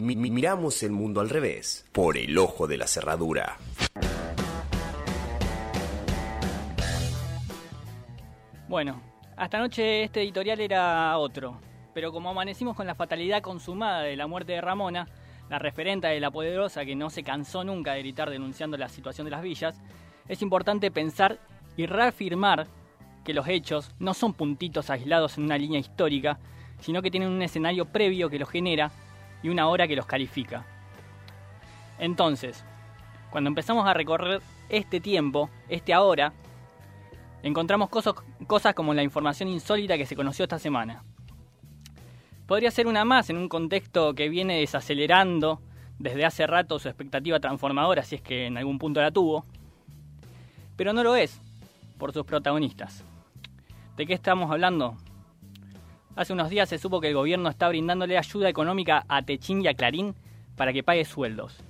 Mi- mi- miramos el mundo al revés, por el ojo de la cerradura. Bueno, hasta anoche este editorial era otro, pero como amanecimos con la fatalidad consumada de la muerte de Ramona, la referenta de la poderosa que no se cansó nunca de gritar denunciando la situación de las villas, es importante pensar y reafirmar que los hechos no son puntitos aislados en una línea histórica, sino que tienen un escenario previo que los genera y una hora que los califica. Entonces, cuando empezamos a recorrer este tiempo, este ahora, encontramos cosas, como la información insólita que se conoció esta semana. Podría ser una más en un contexto que viene desacelerando desde hace rato su expectativa transformadora, si es que en algún punto la tuvo, pero no lo es por sus protagonistas. ¿De qué estamos hablando? Hace unos días se supo que el gobierno está brindándole ayuda económica a Techín y a Clarín para que pague sueldos.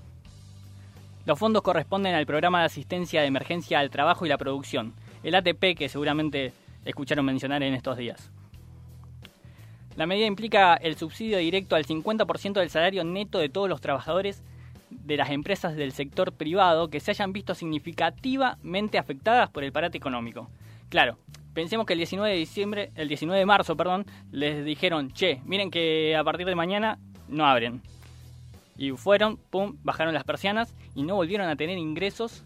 Los fondos corresponden al programa de asistencia de emergencia al trabajo y la producción, el ATP que seguramente escucharon mencionar en estos días. La medida implica el subsidio directo al 50% del salario neto de todos los trabajadores de las empresas del sector privado que se hayan visto significativamente afectadas por el parate económico. Claro, pensemos que el 19 de diciembre, el 19 de marzo, perdón, les dijeron, "Che, miren que a partir de mañana no abren." Y fueron, pum, bajaron las persianas y no volvieron a tener ingresos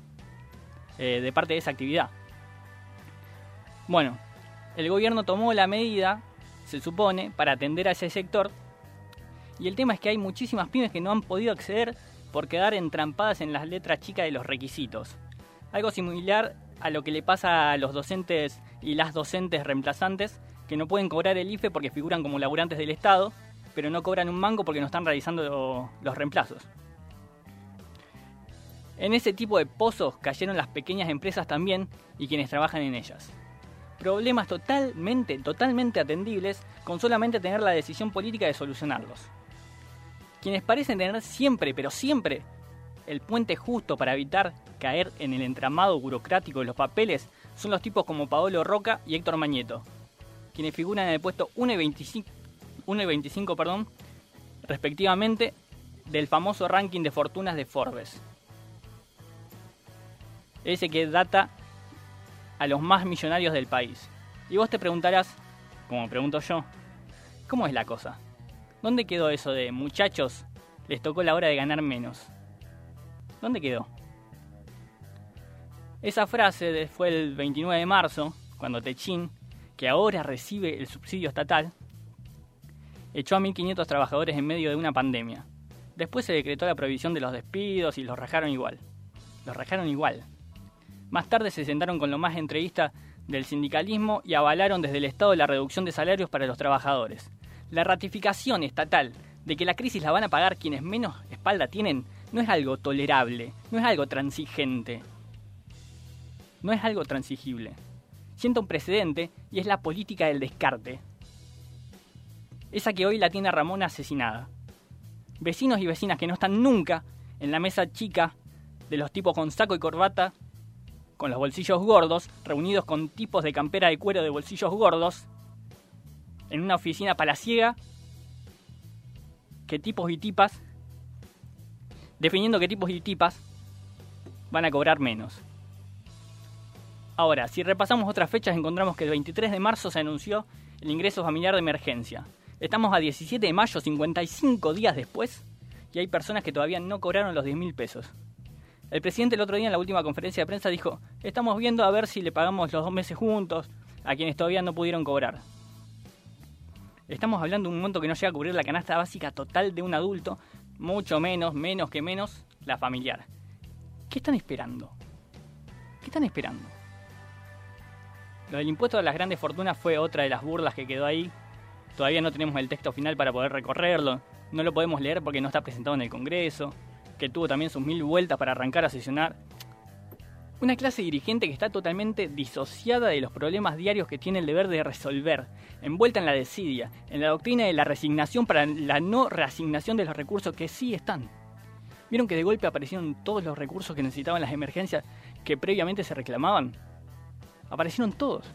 eh, de parte de esa actividad. Bueno, el gobierno tomó la medida, se supone, para atender a ese sector. Y el tema es que hay muchísimas pymes que no han podido acceder por quedar entrampadas en las letras chicas de los requisitos. Algo similar a lo que le pasa a los docentes y las docentes reemplazantes que no pueden cobrar el IFE porque figuran como laburantes del Estado, pero no cobran un mango porque no están realizando los reemplazos. En ese tipo de pozos cayeron las pequeñas empresas también y quienes trabajan en ellas. Problemas totalmente, totalmente atendibles con solamente tener la decisión política de solucionarlos. Quienes parecen tener siempre, pero siempre, el puente justo para evitar caer en el entramado burocrático de los papeles son los tipos como Paolo Roca y Héctor Mañeto, quienes figuran en el puesto 1 y 25, 1 y 25 perdón, respectivamente del famoso ranking de fortunas de Forbes. Ese que data a los más millonarios del país. Y vos te preguntarás, como pregunto yo, ¿cómo es la cosa? ¿Dónde quedó eso de muchachos? Les tocó la hora de ganar menos. ¿Dónde quedó? Esa frase fue el 29 de marzo, cuando Techín, que ahora recibe el subsidio estatal, echó a 1.500 trabajadores en medio de una pandemia. Después se decretó la prohibición de los despidos y los rajaron igual. Los rajaron igual. Más tarde se sentaron con lo más entrevista del sindicalismo y avalaron desde el Estado la reducción de salarios para los trabajadores. La ratificación estatal de que la crisis la van a pagar quienes menos espalda tienen no es algo tolerable, no es algo transigente, no es algo transigible. Sienta un precedente y es la política del descarte. Esa que hoy la tiene Ramona asesinada. Vecinos y vecinas que no están nunca en la mesa chica de los tipos con saco y corbata con los bolsillos gordos, reunidos con tipos de campera de cuero de bolsillos gordos, en una oficina palaciega, que tipos y tipas, definiendo que tipos y tipas van a cobrar menos. Ahora, si repasamos otras fechas, encontramos que el 23 de marzo se anunció el ingreso familiar de emergencia. Estamos a 17 de mayo, 55 días después, y hay personas que todavía no cobraron los 10 mil pesos. El presidente el otro día en la última conferencia de prensa dijo, estamos viendo a ver si le pagamos los dos meses juntos a quienes todavía no pudieron cobrar. Estamos hablando de un monto que no llega a cubrir la canasta básica total de un adulto, mucho menos, menos que menos, la familiar. ¿Qué están esperando? ¿Qué están esperando? Lo del impuesto a las grandes fortunas fue otra de las burlas que quedó ahí. Todavía no tenemos el texto final para poder recorrerlo. No lo podemos leer porque no está presentado en el Congreso que tuvo también sus mil vueltas para arrancar a sesionar. Una clase dirigente que está totalmente disociada de los problemas diarios que tiene el deber de resolver, envuelta en la desidia, en la doctrina de la resignación para la no reasignación de los recursos que sí están. ¿Vieron que de golpe aparecieron todos los recursos que necesitaban las emergencias que previamente se reclamaban? Aparecieron todos.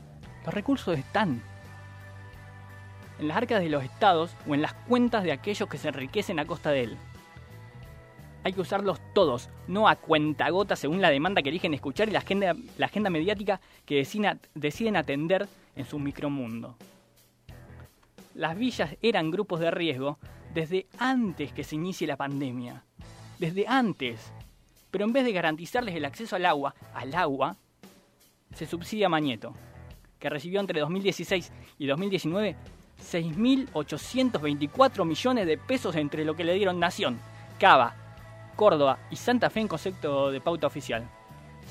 Los recursos están. en las arcas de los estados o en las cuentas de aquellos que se enriquecen a costa de él. Hay que usarlos todos, no a cuentagotas según la demanda que eligen escuchar y la agenda, la agenda mediática que deciden atender en su micromundo. Las villas eran grupos de riesgo desde antes que se inicie la pandemia. Desde antes. Pero en vez de garantizarles el acceso al agua, al agua, se subsidia Mañeto, que recibió entre 2016 y 2019 6.824 millones de pesos entre lo que le dieron Nación, Cava, Córdoba y Santa Fe en concepto de pauta oficial.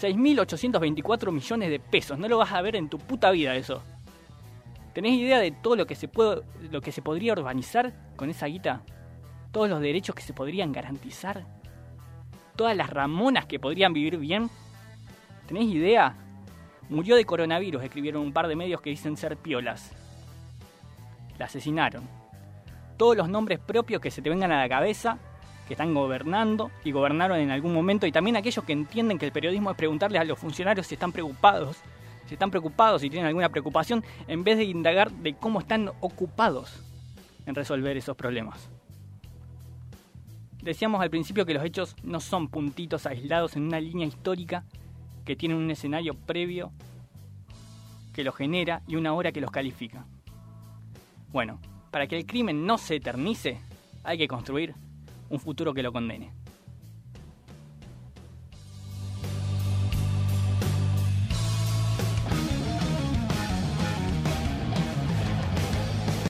6.824 millones de pesos, no lo vas a ver en tu puta vida eso. ¿Tenés idea de todo lo que se puede, lo que se podría urbanizar con esa guita? Todos los derechos que se podrían garantizar. Todas las ramonas que podrían vivir bien. ¿Tenés idea? Murió de coronavirus, escribieron un par de medios que dicen ser piolas. La asesinaron. Todos los nombres propios que se te vengan a la cabeza, que están gobernando y gobernaron en algún momento, y también aquellos que entienden que el periodismo es preguntarles a los funcionarios si están preocupados, si están preocupados, si tienen alguna preocupación, en vez de indagar de cómo están ocupados en resolver esos problemas. Decíamos al principio que los hechos no son puntitos aislados en una línea histórica que tiene un escenario previo que los genera y una hora que los califica. Bueno, para que el crimen no se eternice, hay que construir un futuro que lo condene.